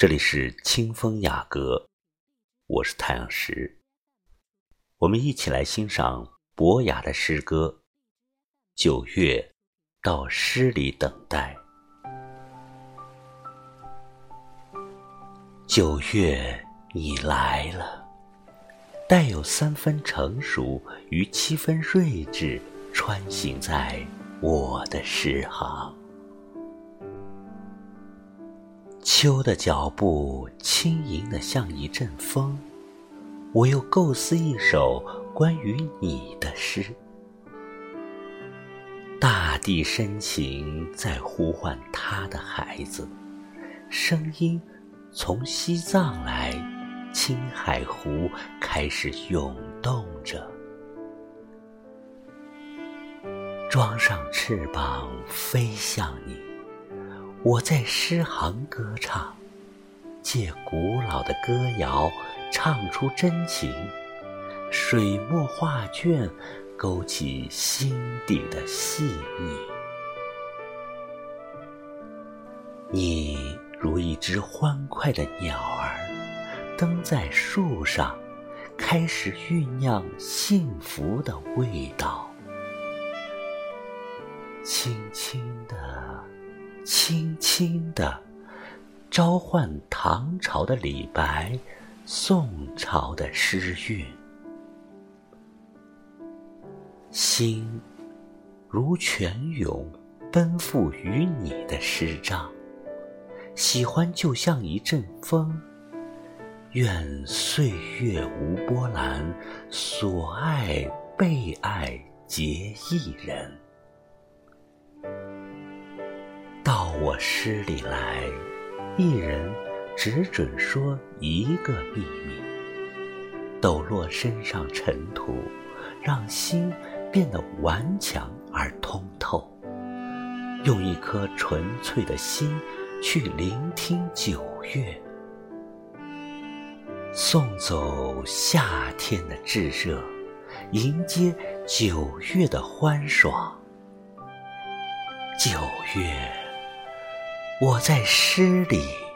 这里是清风雅阁，我是太阳石。我们一起来欣赏博雅的诗歌。九月，到诗里等待。九月，你来了，带有三分成熟与七分睿智，穿行在我的诗行。秋的脚步轻盈的像一阵风，我又构思一首关于你的诗。大地深情在呼唤他的孩子，声音从西藏来，青海湖开始涌动着，装上翅膀飞向你。我在诗行歌唱，借古老的歌谣唱出真情，水墨画卷勾起心底的细腻。你如一只欢快的鸟儿，登在树上，开始酝酿幸福的味道，轻轻地。轻轻地召唤唐朝的李白，宋朝的诗韵，心如泉涌，奔赴于你的诗章。喜欢就像一阵风，愿岁月无波澜，所爱被爱结一人。到我诗里来，一人只准说一个秘密。抖落身上尘土，让心变得顽强而通透。用一颗纯粹的心去聆听九月，送走夏天的炙热，迎接九月的欢爽。九月。我在诗里。